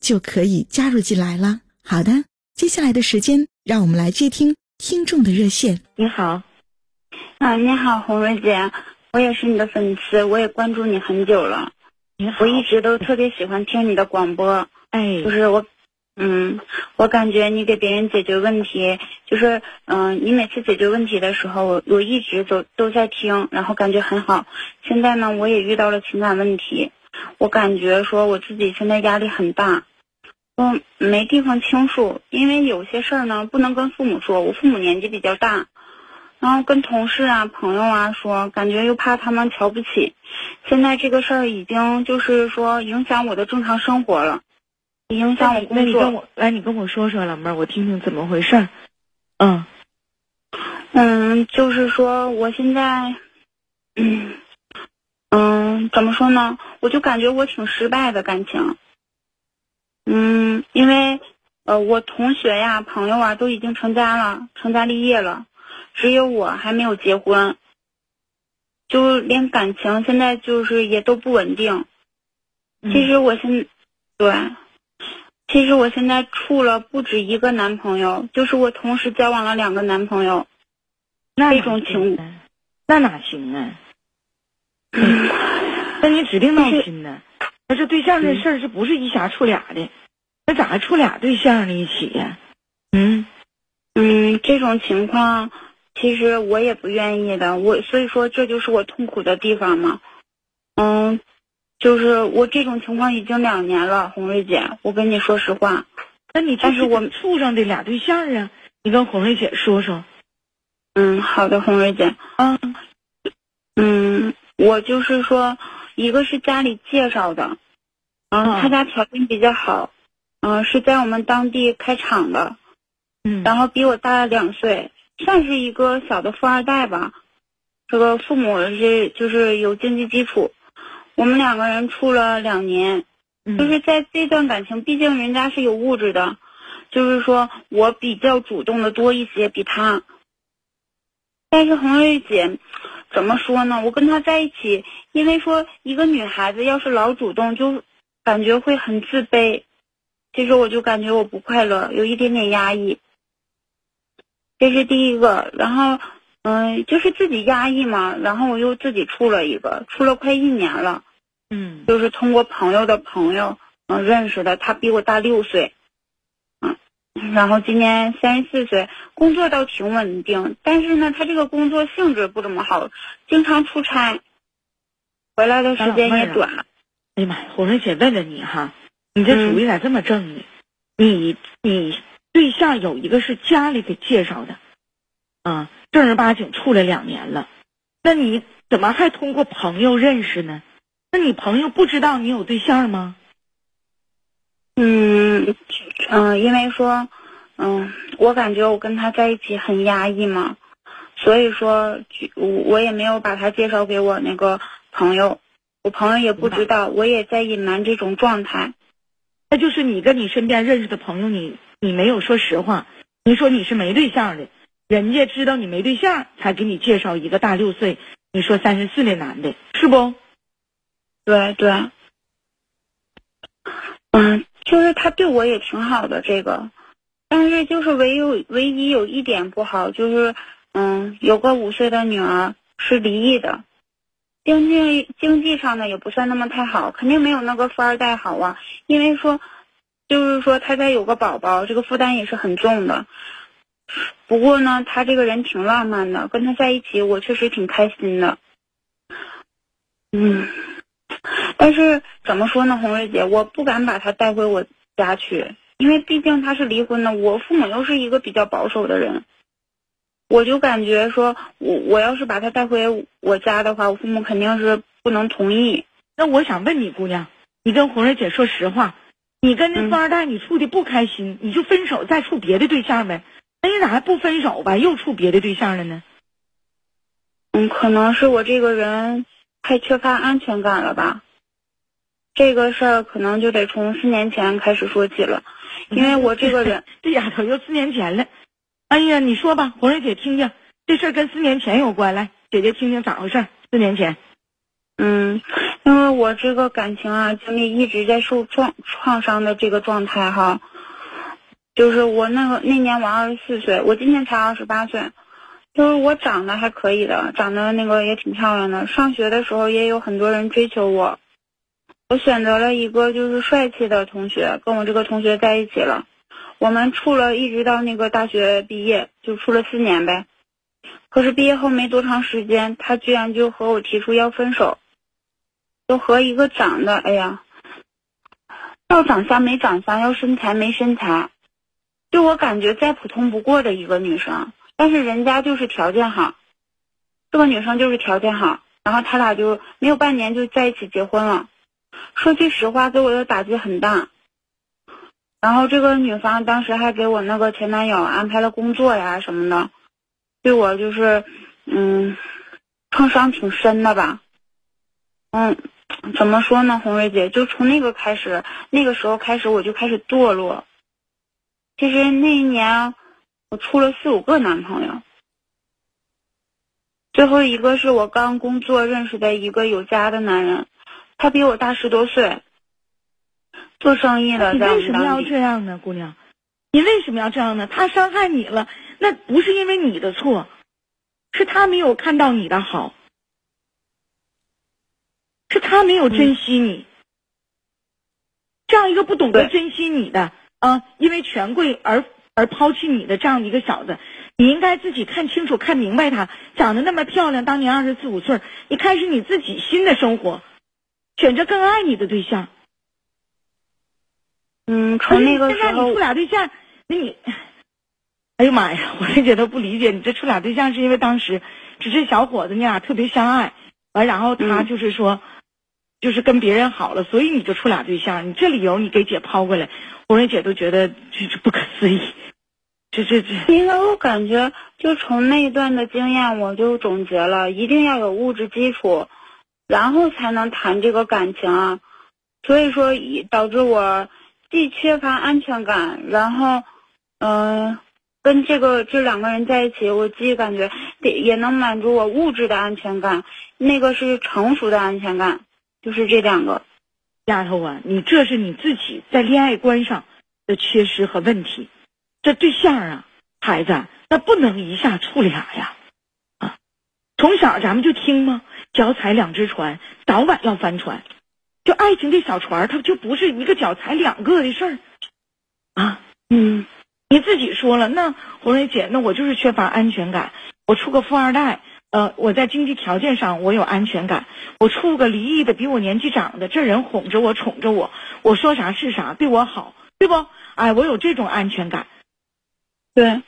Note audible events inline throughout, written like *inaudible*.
就可以加入进来了。好的，接下来的时间，让我们来接听听众的热线。你好，啊，你好，红瑞姐，我也是你的粉丝，我也关注你很久了。你好，我一直都特别喜欢听你的广播。哎，就是我。嗯，我感觉你给别人解决问题，就是嗯，你每次解决问题的时候，我我一直都都在听，然后感觉很好。现在呢，我也遇到了情感问题，我感觉说我自己现在压力很大，我没地方倾诉，因为有些事儿呢不能跟父母说，我父母年纪比较大，然后跟同事啊、朋友啊说，感觉又怕他们瞧不起。现在这个事儿已经就是说影响我的正常生活了。影响我工作。那你跟我来，你跟我说说，老妹儿，我听听怎么回事。嗯，嗯，就是说，我现在，嗯，嗯，怎么说呢？我就感觉我挺失败的感情。嗯，因为呃，我同学呀、朋友啊都已经成家了，成家立业了，只有我还没有结婚，就连感情现在就是也都不稳定。其实我现对。其实我现在处了不止一个男朋友，就是我同时交往了两个男朋友，那种情，那哪行啊？*laughs* 那你指定闹心呢？那这对象这事儿是不是一下处俩的？那咋还处俩对象呢？一起呀？嗯嗯，这种情况其实我也不愿意的，我所以说这就是我痛苦的地方嘛。嗯。就是我这种情况已经两年了，红瑞姐，我跟你说实话。那你但是我们处上的俩对象啊，你跟红瑞姐说说。嗯，好的，红瑞姐。嗯，嗯，我就是说，一个是家里介绍的，嗯，他家条件比较好，嗯，是在我们当地开厂的，嗯，然后比我大两岁，算是一个小的富二代吧。这个父母是就是有经济基础。我们两个人处了两年，就是在这段感情，毕竟人家是有物质的，就是说我比较主动的多一些，比他。但是红瑞姐，怎么说呢？我跟他在一起，因为说一个女孩子要是老主动，就感觉会很自卑。其实我就感觉我不快乐，有一点点压抑。这是第一个，然后嗯，就是自己压抑嘛，然后我又自己处了一个，处了快一年了。嗯，就是通过朋友的朋友嗯认识的，他比我大六岁，嗯，然后今年三十四岁，工作倒挺稳定，但是呢，他这个工作性质不怎么好，经常出差，回来的时间也短。哎呀妈呀，我说姐问问你哈，你这主意咋这么正呢？你你对象有一个是家里给介绍的，啊，正儿八经处了两年了，那你怎么还通过朋友认识呢？那你朋友不知道你有对象吗？嗯嗯，因为说，嗯，我感觉我跟他在一起很压抑嘛，所以说，我我也没有把他介绍给我那个朋友，我朋友也不知道，我也在隐瞒这种状态。那就是你跟你身边认识的朋友，你你没有说实话，你说你是没对象的，人家知道你没对象，才给你介绍一个大六岁，你说三十四的男的，是不？对对，嗯，就是他对我也挺好的，这个，但是就是唯有唯一有一点不好，就是嗯，有个五岁的女儿是离异的，经济经济上呢也不算那么太好，肯定没有那个富二代好啊。因为说，就是说他再有个宝宝，这个负担也是很重的。不过呢，他这个人挺浪漫的，跟他在一起，我确实挺开心的。嗯，但是怎么说呢，红瑞姐，我不敢把他带回我家去，因为毕竟他是离婚的，我父母又是一个比较保守的人，我就感觉说，我我要是把他带回我家的话，我父母肯定是不能同意。那我想问你，姑娘，你跟红瑞姐说实话，你跟那富二代你处的不开心，你就分手，再处别的对象呗。那你咋还不分手吧？又处别的对象了呢？嗯，可能是我这个人太缺乏安全感了吧。这个事儿可能就得从四年前开始说起了，因为我这个人，*laughs* 这丫头又四年前了。哎呀，你说吧，红瑞姐听听，这事儿跟四年前有关，来，姐姐听听咋回事？四年前，嗯，因为我这个感情啊，经历一直在受创创伤的这个状态哈。就是我那个那年我二十四岁，我今年才二十八岁。就是我长得还可以的，长得那个也挺漂亮的。上学的时候也有很多人追求我，我选择了一个就是帅气的同学，跟我这个同学在一起了。我们处了一直到那个大学毕业，就处了四年呗。可是毕业后没多长时间，他居然就和我提出要分手，就和一个长得哎呀，要长相没长相，要身材没身材。就我感觉再普通不过的一个女生，但是人家就是条件好，这个女生就是条件好，然后他俩就没有半年就在一起结婚了。说句实话，给我的打击很大。然后这个女方当时还给我那个前男友安排了工作呀什么的，对我就是嗯，创伤挺深的吧。嗯，怎么说呢，红瑞姐，就从那个开始，那个时候开始我就开始堕落。其实那一年，我处了四五个男朋友，最后一个是我刚工作认识的一个有家的男人，他比我大十多岁，做生意的。你为什么要这样呢，姑娘？你为什么要这样呢？他伤害你了，那不是因为你的错，是他没有看到你的好，是他没有珍惜你。这样一个不懂得珍惜你的。啊，因为权贵而而抛弃你的这样一个小子，你应该自己看清楚、看明白他长得那么漂亮，当年二十四五岁，你开始你自己新的生活，选择更爱你的对象。嗯，从那个时候，现在你处俩对象，那你，哎呦妈呀，*laughs* 我这姐都不理解，你这处俩对象是因为当时只是小伙子，你俩特别相爱，完然后他就是说，就是跟别人好了，所以你就处俩对象，你这理由你给姐抛过来。红瑞姐都觉得这这不可思议，这这这。因为我感觉，就从那一段的经验，我就总结了，一定要有物质基础，然后才能谈这个感情啊。所以说，导致我既缺乏安全感，然后，嗯，跟这个这两个人在一起，我既感觉得也能满足我物质的安全感，那个是成熟的安全感，就是这两个。丫头啊，你这是你自己在恋爱观上的缺失和问题。这对象啊，孩子，那不能一下处俩呀！啊，从小咱们就听吗？脚踩两只船，早晚要翻船。就爱情这小船，它就不是一个脚踩两个的事儿啊。嗯，你自己说了，那红蕊姐，那我就是缺乏安全感。我处个富二代。呃，我在经济条件上我有安全感，我处个离异的比我年纪长的，这人哄着我宠着我，我说啥是啥，对我好，对不？哎，我有这种安全感。对，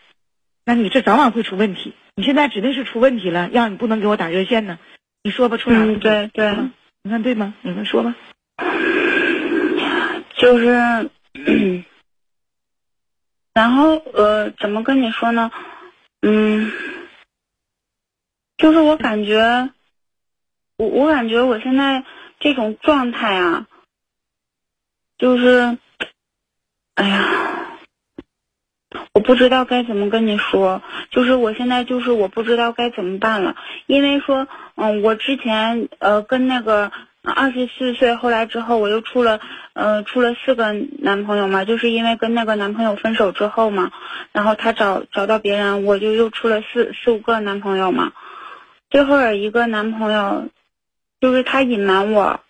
那你这早晚会出问题。你现在指定是出问题了，要你不能给我打热线呢。你说吧，出啥？对对，你看对吗？你们说吧。就是，*clears throat* 然后呃，怎么跟你说呢？嗯。就是我感觉，我我感觉我现在这种状态啊，就是，哎呀，我不知道该怎么跟你说。就是我现在就是我不知道该怎么办了，因为说，嗯，我之前呃跟那个二十四岁，后来之后我又处了呃处了四个男朋友嘛，就是因为跟那个男朋友分手之后嘛，然后他找找到别人，我就又处了四四五个男朋友嘛。最后有一个男朋友，就是他隐瞒我，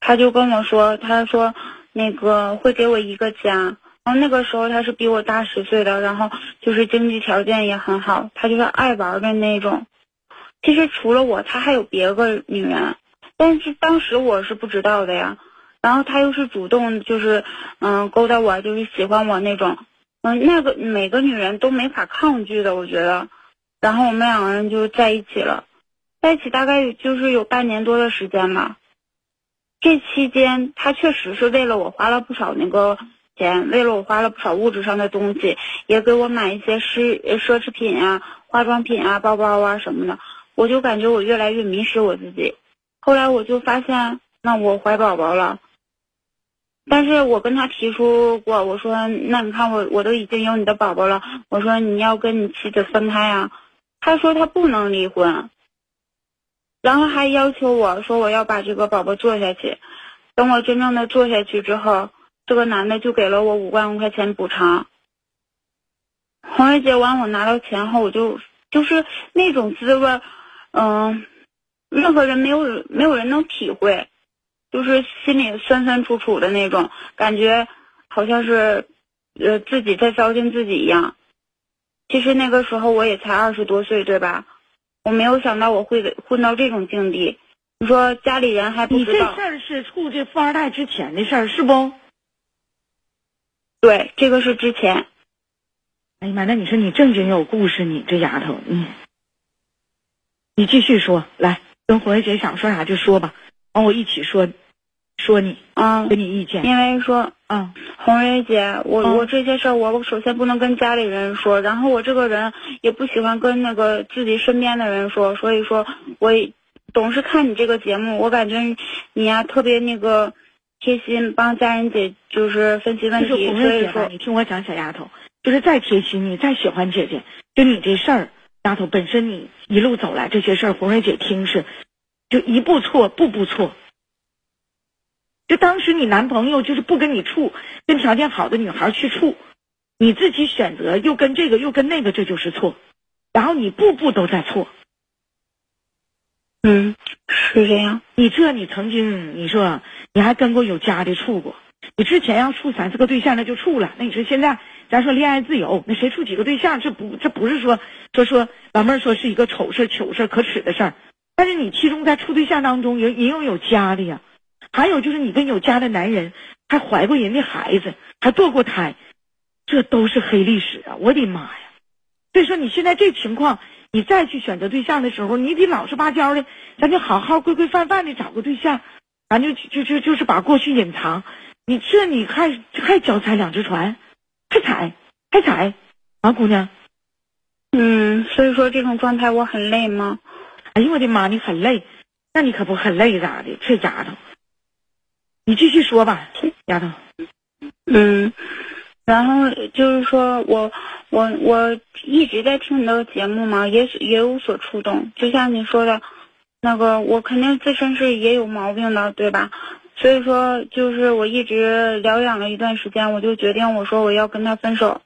他就跟我说，他说，那个会给我一个家。然后那个时候他是比我大十岁的，然后就是经济条件也很好，他就是爱玩的那种。其实除了我，他还有别个女人，但是当时我是不知道的呀。然后他又是主动，就是嗯勾搭我，就是喜欢我那种。嗯，那个每个女人都没法抗拒的，我觉得。然后我们两个人就在一起了，在一起大概就是有半年多的时间吧。这期间，他确实是为了我花了不少那个钱，为了我花了不少物质上的东西，也给我买一些奢奢侈品啊、化妆品啊、包包啊什么的。我就感觉我越来越迷失我自己。后来我就发现，那我怀宝宝了。但是我跟他提出过，我说那你看我我都已经有你的宝宝了，我说你要跟你妻子分开啊，他说他不能离婚，然后还要求我说我要把这个宝宝做下去，等我真正的做下去之后，这个男的就给了我五万块钱补偿。红月姐完我拿到钱后，我就就是那种滋味，嗯，任何人没有没有人能体会。就是心里酸酸楚楚的那种感觉，好像是，呃，自己在糟践自己一样。其实那个时候我也才二十多岁，对吧？我没有想到我会混到这种境地。你说家里人还不知道。你这事儿是处这富二代之前的事儿，是不？对，这个是之前。哎呀妈，那你说你正经有故事，你这丫头，嗯，你继续说，来，跟红姐想说啥就说吧。完，我一起说，说你，嗯，给你意见。因为说，嗯，红蕊姐，我我这些事儿，我我首先不能跟家里人说，然后我这个人也不喜欢跟那个自己身边的人说，所以说，我总是看你这个节目，我感觉你呀特别那个贴心，帮家人姐就是分析问题。所以说，你听我讲，小丫头，就是再贴心，你再喜欢姐姐，就你这事儿，丫头本身你一路走来这些事儿，红蕊姐听是。就一步错，步步错。就当时你男朋友就是不跟你处，跟条件好的女孩去处，你自己选择又跟这个又跟那个，这就是错。然后你步步都在错。嗯，是这样。你这你曾经你说你还跟过有家的处过，你之前要处三四个对象那就处了。那你说现在咱说恋爱自由，那谁处几个对象？这不这不是说说说老妹儿说是一个丑事、糗事、可耻的事儿。但是你其中在处对象当中也也有有家的呀，还有就是你跟有家的男人还怀过人家孩子，还堕过胎，这都是黑历史啊！我的妈呀！所以说你现在这情况，你再去选择对象的时候，你得老实巴交的，咱就好好规规范范的找个对象，咱就就就就是把过去隐藏。你这你还还脚踩两只船，还踩还踩啊，姑娘。嗯，所以说这种状态我很累吗？哎呦我的妈！你很累，那你可不很累咋的？这丫头，你继续说吧，丫头。嗯，然后就是说我我我一直在听你的节目嘛，也也有所触动。就像你说的，那个我肯定自身是也有毛病的，对吧？所以说，就是我一直疗养了一段时间，我就决定我说我要跟他分手。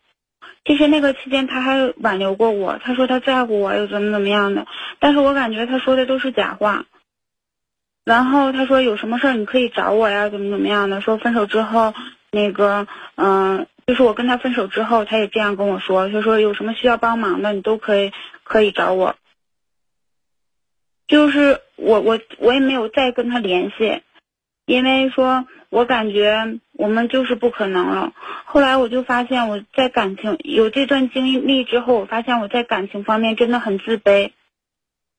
其实那个期间他还挽留过我，他说他在乎我，又怎么怎么样的。但是我感觉他说的都是假话。然后他说有什么事儿你可以找我呀，怎么怎么样的。说分手之后，那个嗯，就是我跟他分手之后，他也这样跟我说，他说有什么需要帮忙的，你都可以可以找我。就是我我我也没有再跟他联系，因为说。我感觉我们就是不可能了。后来我就发现我在感情有这段经历之后，我发现我在感情方面真的很自卑。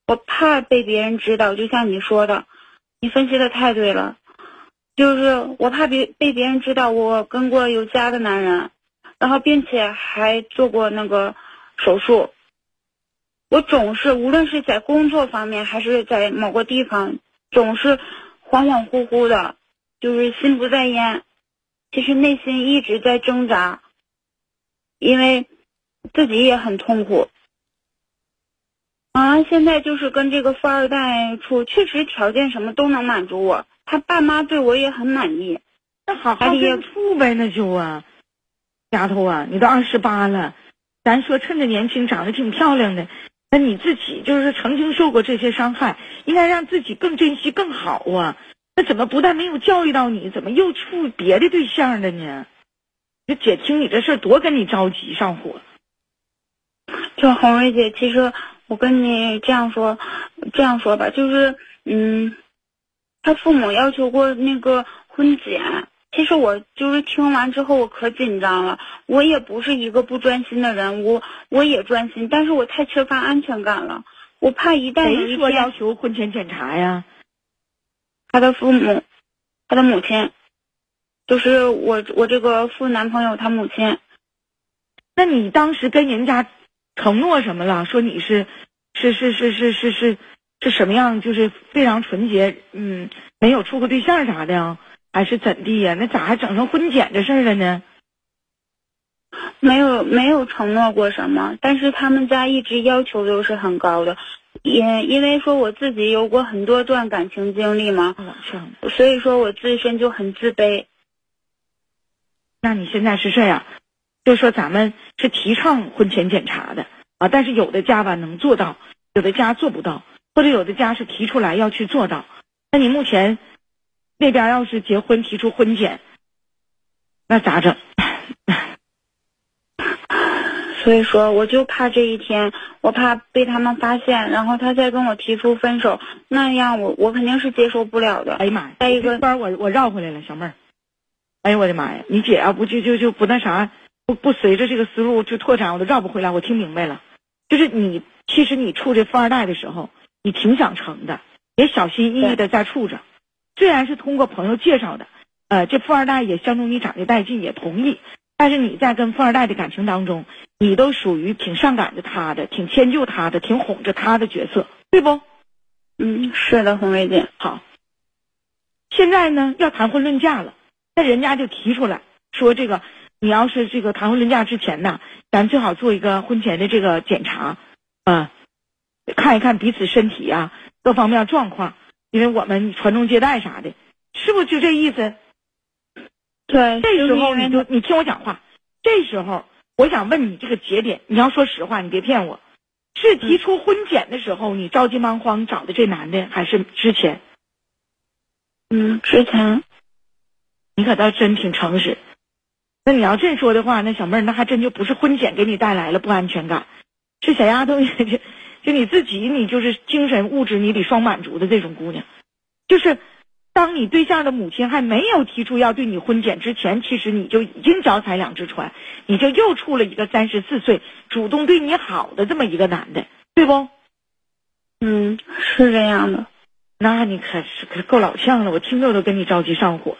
我怕被别人知道，就像你说的，你分析的太对了。就是我怕别被别人知道我跟过有家的男人，然后并且还做过那个手术。我总是无论是在工作方面还是在某个地方，总是恍恍惚惚的。就是心不在焉，其实内心一直在挣扎，因为自己也很痛苦。啊，现在就是跟这个富二代处，确实条件什么都能满足我，他爸妈对我也很满意。那好好跟处呗，那就啊，丫头啊，你都二十八了，咱说趁着年轻，长得挺漂亮的，那你自己就是曾经受过这些伤害，应该让自己更珍惜更好啊。那怎么不但没有教育到你，怎么又处别的对象了呢？这姐听你这事儿多跟你着急上火。就红瑞姐，其实我跟你这样说，这样说吧，就是嗯，他父母要求过那个婚检，其实我就是听完之后我可紧张了。我也不是一个不专心的人，我我也专心，但是我太缺乏安全感了，我怕一旦谁说要求婚前检查呀？他的父母，他的母亲，就是我我这个副男朋友他母亲。那你当时跟人家承诺什么了？说你是是是是是是是是什么样？就是非常纯洁，嗯，没有处过对象啥的，还是怎地呀？那咋还整成婚检这事儿了呢？没有没有承诺过什么，但是他们家一直要求都是很高的。也因为说我自己有过很多段感情经历嘛，所以说我自身就很自卑。那你现在是这样，就说咱们是提倡婚前检查的啊，但是有的家吧能做到，有的家做不到，或者有的家是提出来要去做到。那你目前那边要是结婚提出婚检，那咋整？*laughs* 所以说，我就怕这一天，我怕被他们发现，然后他再跟我提出分手，那样我我肯定是接受不了的。哎呀妈呀！再一个，班我我绕回来了，小妹儿。哎呀我的妈呀！你姐要不就就就不那啥，不不随着这个思路就拓展，我都绕不回来。我听明白了，就是你其实你处这富二代的时候，你挺想成的，也小心翼翼的在处着。虽然是通过朋友介绍的，呃，这富二代也相中你长得带劲，也同意。但是你在跟富二代的感情当中，你都属于挺上赶着他的，挺迁就他的，挺哄着他的角色，对不？嗯，是的，红梅姐。好，现在呢要谈婚论嫁了，那人家就提出来说，这个你要是这个谈婚论嫁之前呢，咱最好做一个婚前的这个检查，啊，看一看彼此身体啊各方面状况，因为我们传宗接代啥的，是不是就这意思？对，这时候你就你听我讲话。这时候我想问你这个节点，你要说实话，你别骗我。是提出婚检的时候，你着急忙慌找的这男的，还是之前？嗯，之前。你可倒真挺诚实。那你要这说的话，那小妹儿，那还真就不是婚检给你带来了不安全感，是小丫头，就 *laughs* 就你自己，你就是精神物质你得双满足的这种姑娘，就是。当你对象的母亲还没有提出要对你婚检之前，其实你就已经脚踩两只船，你就又处了一个三十四岁主动对你好的这么一个男的，对不？嗯，是这样的。那你可是可够老呛了，我听着都跟你着急上火。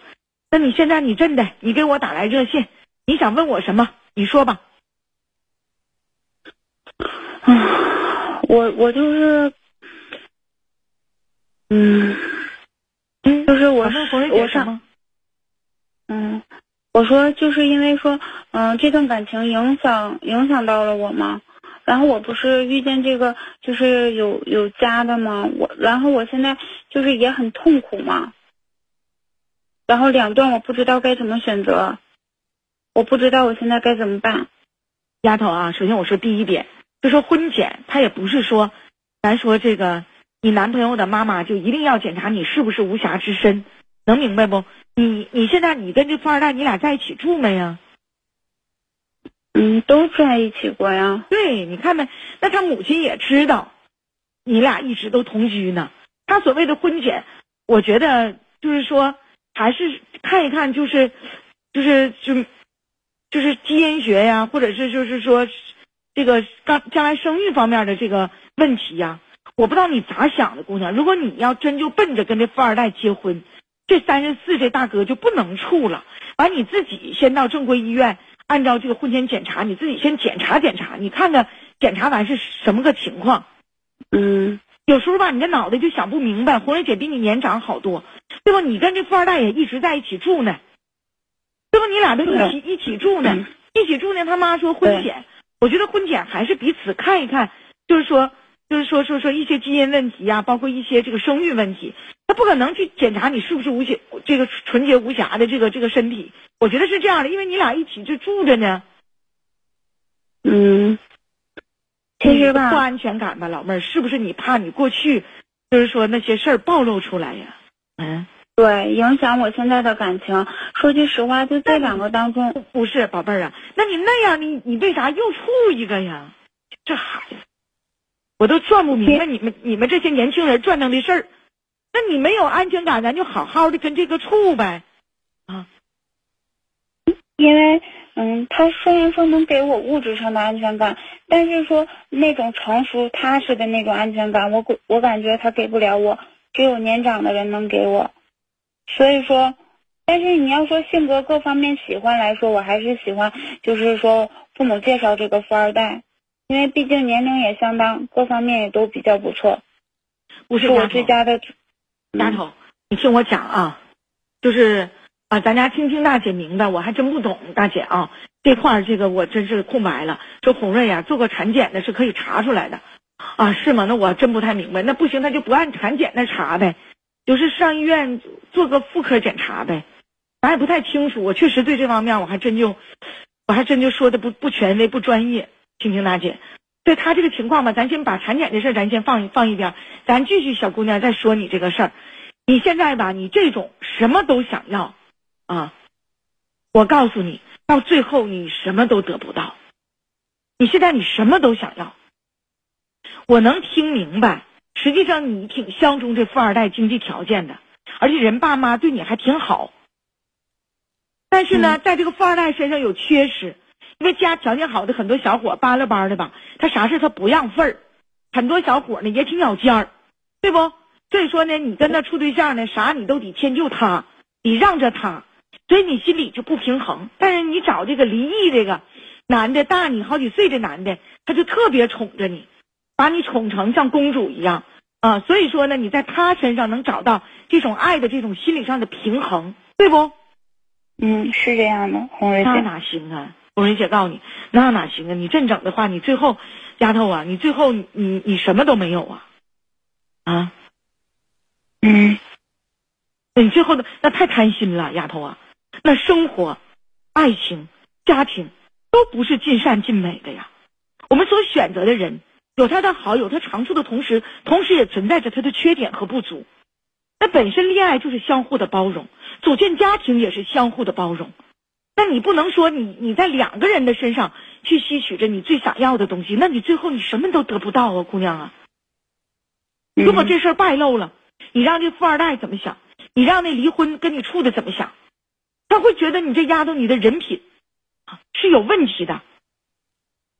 那你现在你真的，你给我打来热线，你想问我什么？你说吧。啊，我我就是，嗯。嗯，就是我，我上，嗯，我说就是因为说，嗯，这段感情影响影响到了我嘛，然后我不是遇见这个就是有有家的嘛？我然后我现在就是也很痛苦嘛，然后两段我不知道该怎么选择，我不知道我现在该怎么办。丫头啊，首先我说第一点，就说婚检，他也不是说，咱说这个。你男朋友的妈妈就一定要检查你是不是无瑕之身，能明白不？你你现在你跟这富二代你俩在一起住没呀？嗯，都在一起过呀。对，你看没？那他母亲也知道，你俩一直都同居呢。他所谓的婚检，我觉得就是说，还是看一看，就是就是就就是基因学呀，或者是就是说这个刚将来生育方面的这个问题呀。我不知道你咋想的，姑娘。如果你要真就奔着跟这富二代结婚，这三十四这大哥就不能处了。完，你自己先到正规医院，按照这个婚前检查，你自己先检查检查，你看看检查完是什么个情况。嗯，有时候吧，你这脑袋就想不明白。红蕊姐比你年长好多，对吧？你跟这富二代也一直在一起住呢，对吧？你俩都一起一起住呢，一起住呢。他妈说婚检，我觉得婚检还是彼此看一看，就是说。就是说说说一些基因问题呀，包括一些这个生育问题，他不可能去检查你是不是无瑕这个纯洁无瑕的这个这个身体。我觉得是这样的，因为你俩一起就住着呢。嗯，其实吧，不安全感吧，老妹儿，是不是你怕你过去就是说那些事儿暴露出来呀？嗯，对，影响我现在的感情。说句实话，就这两个当中，不是宝贝儿啊，那你那样，你你为啥又处一个呀？这孩子，我都转不明白你们你们这些年轻人转腾的事儿。那你没有安全感，咱就好好的跟这个处呗，啊。因为，嗯，他虽然说能给我物质上的安全感，但是说那种成熟踏实的那种安全感，我我感觉他给不了我，只有年长的人能给我。所以说，但是你要说性格各方面喜欢来说，我还是喜欢，就是说父母介绍这个富二代，因为毕竟年龄也相当，各方面也都比较不错，不是我最佳的。丫头，你听我讲啊，就是啊，咱家青青大姐明白，我还真不懂，大姐啊，这块儿这个我真是空白了。说红瑞呀，做个产检的是可以查出来的，啊，是吗？那我真不太明白。那不行，那就不按产检那查呗。就是上医院做个妇科检查呗，咱也不太清楚。我确实对这方面我还真就，我还真就说的不不权威不专业。青青大姐，对他这个情况吧，咱先把产检的事咱先放一放一边，咱继续小姑娘再说你这个事儿。你现在吧，你这种什么都想要，啊，我告诉你，到最后你什么都得不到。你现在你什么都想要，我能听明白。实际上你挺相中这富二代经济条件的，而且人爸妈对你还挺好。但是呢，在这个富二代身上有缺失，因为家条件好的很多小伙巴拉巴的吧，他啥事他不让份儿，很多小伙呢也挺咬尖儿，对不？所以说呢，你跟他处对象呢，啥你都得迁就他，得让着他，所以你心里就不平衡。但是你找这个离异这个男的，大你好几岁的男的，他就特别宠着你。把你宠成像公主一样啊，所以说呢，你在他身上能找到这种爱的这种心理上的平衡，对不？嗯，是这样的，红瑞姐。那哪行啊？红瑞姐告诉你，那哪行啊？你这整的话，你最后，丫头啊，你最后你你什么都没有啊？啊？嗯。你最后的那太贪心了，丫头啊。那生活、爱情、家庭都不是尽善尽美的呀。我们所选择的人。有他的好，有他长处的同时，同时也存在着他的缺点和不足。那本身恋爱就是相互的包容，组建家庭也是相互的包容。那你不能说你你在两个人的身上去吸取着你最想要的东西，那你最后你什么都得不到啊，姑娘啊！如果这事儿败露了，你让这富二代怎么想？你让那离婚跟你处的怎么想？他会觉得你这丫头你的人品啊是有问题的。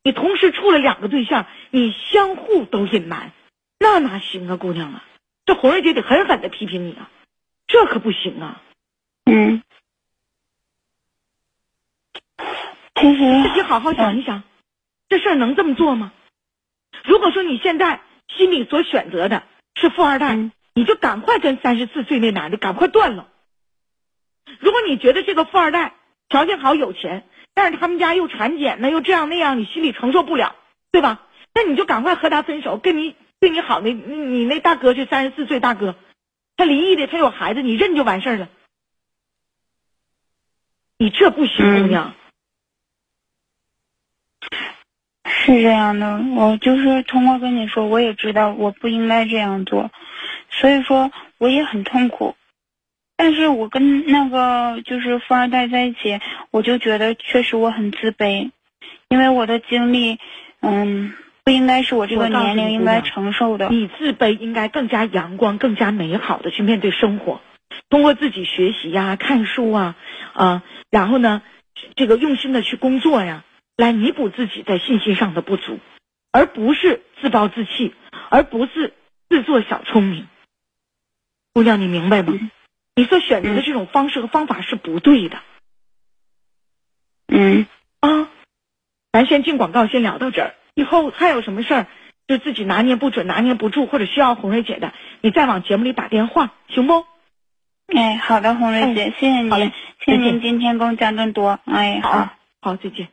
你同时处了两个对象，你相互都隐瞒，那哪行啊，姑娘啊！这红瑞姐得狠狠的批评你啊，这可不行啊！嗯，其实自己好好想一想，这事儿能这么做吗？如果说你现在心里所选择的是富二代，你就赶快跟三十四岁那男的赶快断了。如果你觉得这个富二代条件好有钱，但是他们家又产检呢，又这样那样，你心里承受不了，对吧？那你就赶快和他分手，跟你对你好那，你那大哥是三十四岁大哥，他离异的，他有孩子，你认就完事儿了。你这不行，姑娘。是这样的，我就是通过跟你说，我也知道我不应该这样做，所以说我也很痛苦。但是我跟那个就是富二代在一起，我就觉得确实我很自卑，因为我的经历，嗯，不应该是我这个年龄应该承受的。你自卑应该更加阳光、更加美好的去面对生活，通过自己学习呀、看书啊，啊，然后呢，这个用心的去工作呀，来弥补自己在信心上的不足，而不是自暴自弃，而不是自作小聪明。姑娘，你明白吗？你所选择的这种方式和方法是不对的。嗯啊，咱先进广告，先聊到这儿。以后还有什么事儿，就自己拿捏不准、拿捏不住，或者需要红瑞姐的，你再往节目里打电话，行不？哎，好的，红瑞姐，谢谢您，谢谢您今天给我讲这么多。哎，好，好，再见。